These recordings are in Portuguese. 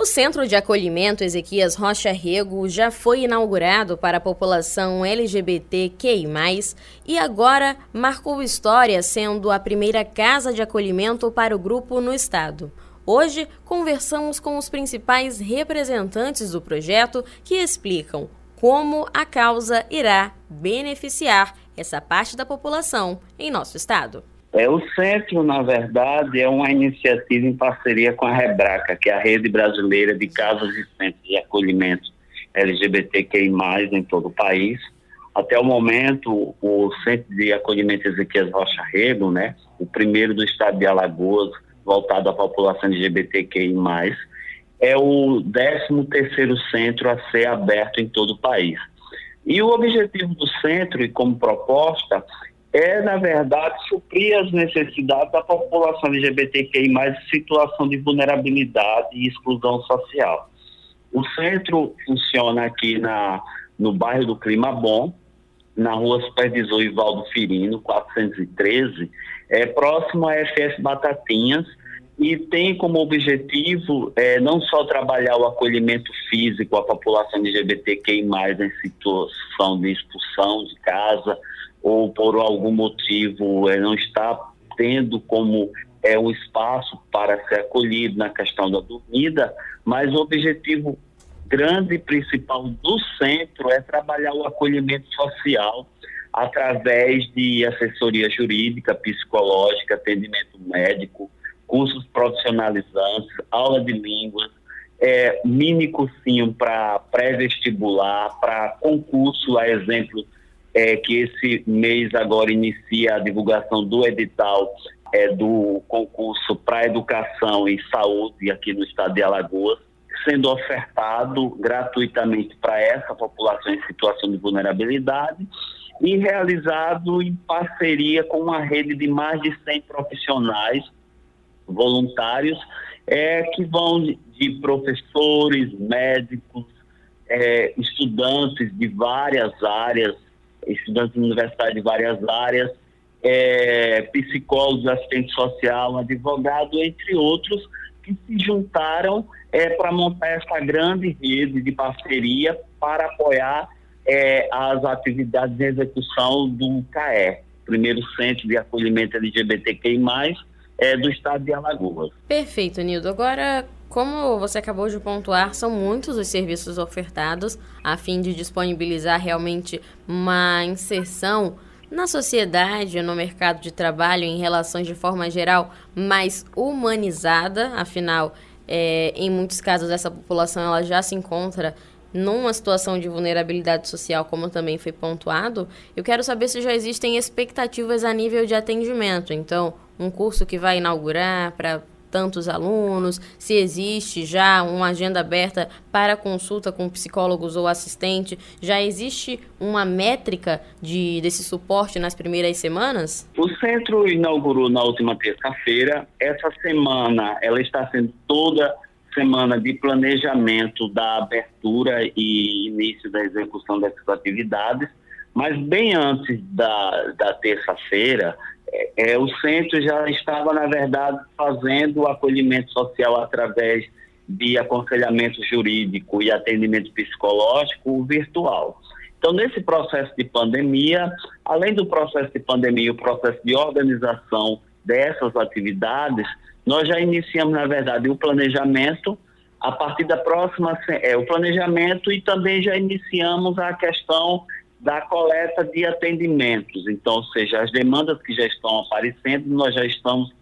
O Centro de Acolhimento Ezequias Rocha Rego já foi inaugurado para a população LGBTQI+, e agora marcou história sendo a primeira casa de acolhimento para o grupo no estado. Hoje, conversamos com os principais representantes do projeto que explicam como a causa irá beneficiar essa parte da população em nosso estado. É, o centro, na verdade, é uma iniciativa em parceria com a Rebraca, que é a Rede Brasileira de Casas e Centros de Acolhimento LGBTQI+, em todo o país. Até o momento, o Centro de Acolhimento Ezequias Rocha Rego, né, o primeiro do estado de Alagoas, voltado à população LGBTQI+, é o 13º centro a ser aberto em todo o país. E o objetivo do centro, e como proposta, é, na verdade, suprir as necessidades da população LGBTQI, mais situação de vulnerabilidade e exclusão social. O centro funciona aqui na, no bairro do Clima Bom, na rua Supervisor Ivaldo Firino, 413, é próximo à FS Batatinhas, e tem como objetivo é, não só trabalhar o acolhimento físico à população LGBTQI, em situação de expulsão de casa, ou por algum motivo é, não está tendo como é um espaço para ser acolhido na questão da dormida, mas o objetivo grande e principal do centro é trabalhar o acolhimento social através de assessoria jurídica, psicológica, atendimento médico, cursos profissionalizantes, aula de línguas, é, mini cursinho para pré-vestibular, para concurso, a exemplo é, que esse mês agora inicia a divulgação do edital é, do concurso para educação e saúde aqui no estado de Alagoas, sendo ofertado gratuitamente para essa população em situação de vulnerabilidade e realizado em parceria com uma rede de mais de 100 profissionais voluntários é, que vão de, professores, médicos, é, estudantes de várias áreas estudantes universitários de várias áreas, é, psicólogos, assistente social, advogado, entre outros, que se juntaram é, para montar essa grande rede de parceria para apoiar é, as atividades de execução do CAE, primeiro centro de acolhimento LGBTQI+, é, do estado de Alagoas. Perfeito, Nildo. Agora, como você acabou de pontuar, são muitos os serviços ofertados a fim de disponibilizar realmente uma inserção na sociedade, no mercado de trabalho, em relações de forma geral mais humanizada, afinal, é, em muitos casos essa população ela já se encontra numa situação de vulnerabilidade social, como também foi pontuado, eu quero saber se já existem expectativas a nível de atendimento. Então, um curso que vai inaugurar para tantos alunos, se existe já uma agenda aberta para consulta com psicólogos ou assistente, já existe uma métrica de, desse suporte nas primeiras semanas? O centro inaugurou na última terça-feira. Essa semana ela está sendo toda semana de planejamento da abertura e início da execução dessas atividades, mas bem antes da, da terça-feira, é, é, o centro já estava, na verdade, fazendo o acolhimento social através de aconselhamento jurídico e atendimento psicológico virtual. Então, nesse processo de pandemia, além do processo de pandemia o processo de organização dessas atividades, nós já iniciamos, na verdade, o planejamento a partir da próxima, é, o planejamento e também já iniciamos a questão da coleta de atendimentos. Então, ou seja, as demandas que já estão aparecendo, nós já estamos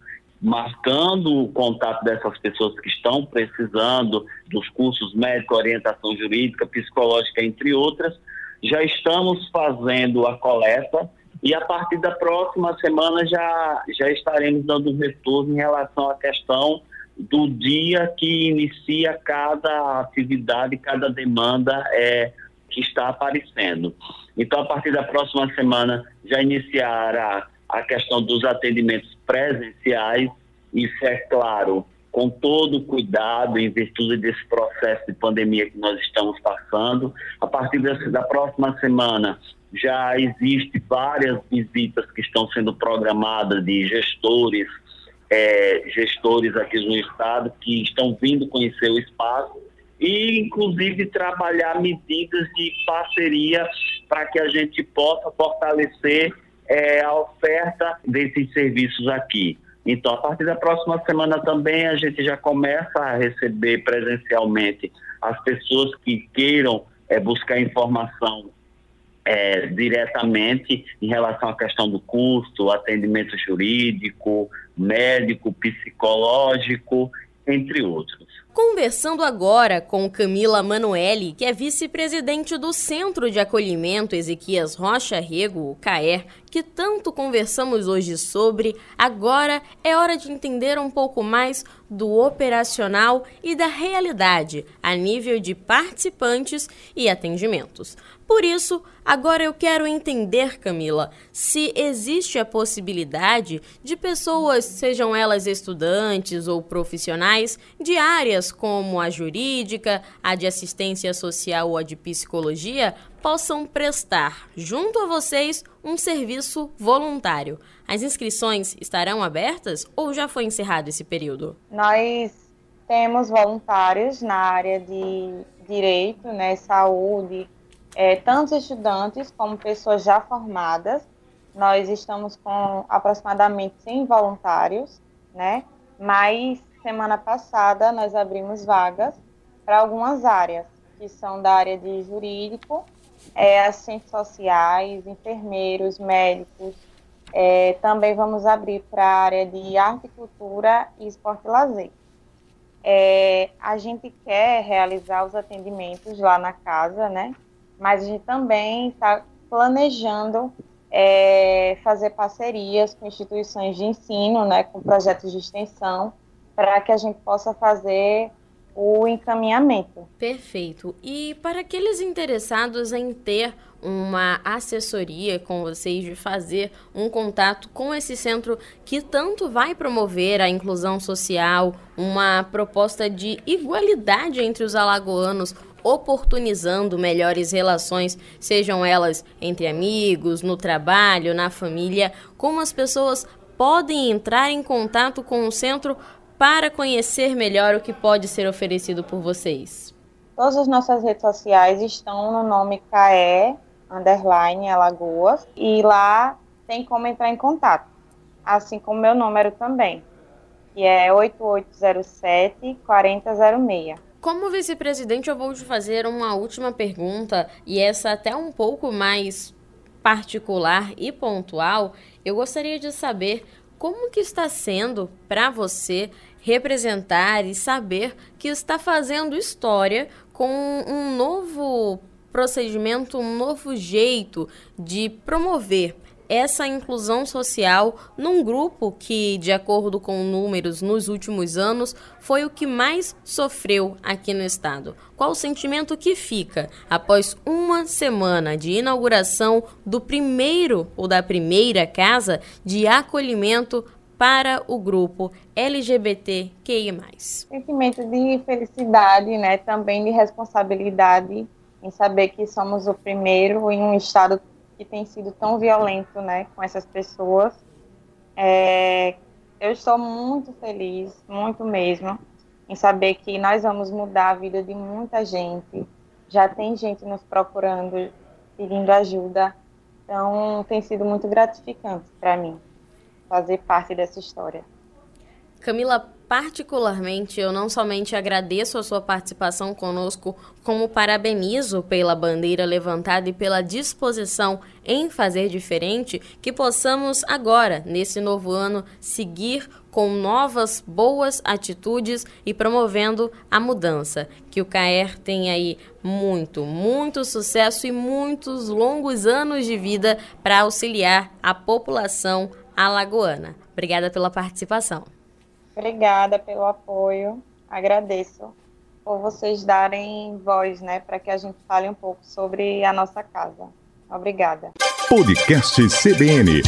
marcando o contato dessas pessoas que estão precisando dos cursos médico, orientação jurídica, psicológica, entre outras. Já estamos fazendo a coleta e a partir da próxima semana já, já estaremos dando um retorno em relação à questão do dia que inicia cada atividade, cada demanda é, que está aparecendo. Então, a partir da próxima semana, já iniciará a questão dos atendimentos presenciais, isso é claro, com todo cuidado em virtude desse processo de pandemia que nós estamos passando. A partir da próxima semana já existe várias visitas que estão sendo programadas de gestores, é, gestores aqui no estado que estão vindo conhecer o espaço e inclusive trabalhar medidas de parceria para que a gente possa fortalecer é, a oferta desses serviços aqui. Então, a partir da próxima semana também a gente já começa a receber presencialmente as pessoas que queiram é, buscar informação é, diretamente em relação à questão do custo, atendimento jurídico, médico, psicológico, entre outros. Conversando agora com Camila Manoeli, que é vice-presidente do Centro de Acolhimento Ezequias Rocha Rego, o CAER, que tanto conversamos hoje sobre, agora é hora de entender um pouco mais do operacional e da realidade a nível de participantes e atendimentos. Por isso, agora eu quero entender, Camila, se existe a possibilidade de pessoas, sejam elas estudantes ou profissionais, de áreas como a jurídica, a de assistência social ou a de psicologia, possam prestar, junto a vocês, um serviço voluntário. As inscrições estarão abertas ou já foi encerrado esse período? Nós temos voluntários na área de direito, né, saúde, é, tanto estudantes como pessoas já formadas. Nós estamos com aproximadamente 100 voluntários, né? Mas semana passada nós abrimos vagas para algumas áreas, que são da área de jurídico, é, assistentes sociais, enfermeiros, médicos. É, também vamos abrir para a área de arte, cultura e esporte e lazer. É, a gente quer realizar os atendimentos lá na casa, né? Mas a gente também está planejando é, fazer parcerias com instituições de ensino, né, com projetos de extensão, para que a gente possa fazer o encaminhamento. Perfeito. E para aqueles interessados em ter uma assessoria com vocês, de fazer um contato com esse centro que tanto vai promover a inclusão social, uma proposta de igualdade entre os alagoanos, oportunizando melhores relações, sejam elas entre amigos, no trabalho, na família, como as pessoas podem entrar em contato com o centro para conhecer melhor o que pode ser oferecido por vocês? Todas as nossas redes sociais estão no nome CAE underline Alagoas e lá tem como entrar em contato, assim como meu número também, que é 8807 4006. Como vice-presidente, eu vou te fazer uma última pergunta, e essa até um pouco mais particular e pontual. Eu gostaria de saber como que está sendo para você representar e saber que está fazendo história com um novo procedimento, um novo jeito de promover essa inclusão social num grupo que, de acordo com números nos últimos anos, foi o que mais sofreu aqui no estado. Qual o sentimento que fica após uma semana de inauguração do primeiro ou da primeira casa de acolhimento para o grupo LGBTQI+. Sentimento de felicidade, né, também de responsabilidade em saber que somos o primeiro em um estado que tem sido tão violento, né, com essas pessoas. É, eu estou muito feliz, muito mesmo, em saber que nós vamos mudar a vida de muita gente. Já tem gente nos procurando, pedindo ajuda. Então, tem sido muito gratificante para mim fazer parte dessa história. Camila, particularmente, eu não somente agradeço a sua participação conosco, como parabenizo pela bandeira levantada e pela disposição em fazer diferente, que possamos agora, nesse novo ano, seguir com novas boas atitudes e promovendo a mudança. Que o CAER tenha aí muito, muito sucesso e muitos longos anos de vida para auxiliar a população alagoana. Obrigada pela participação. Obrigada pelo apoio. Agradeço por vocês darem voz, né, para que a gente fale um pouco sobre a nossa casa. Obrigada. Podcast CBN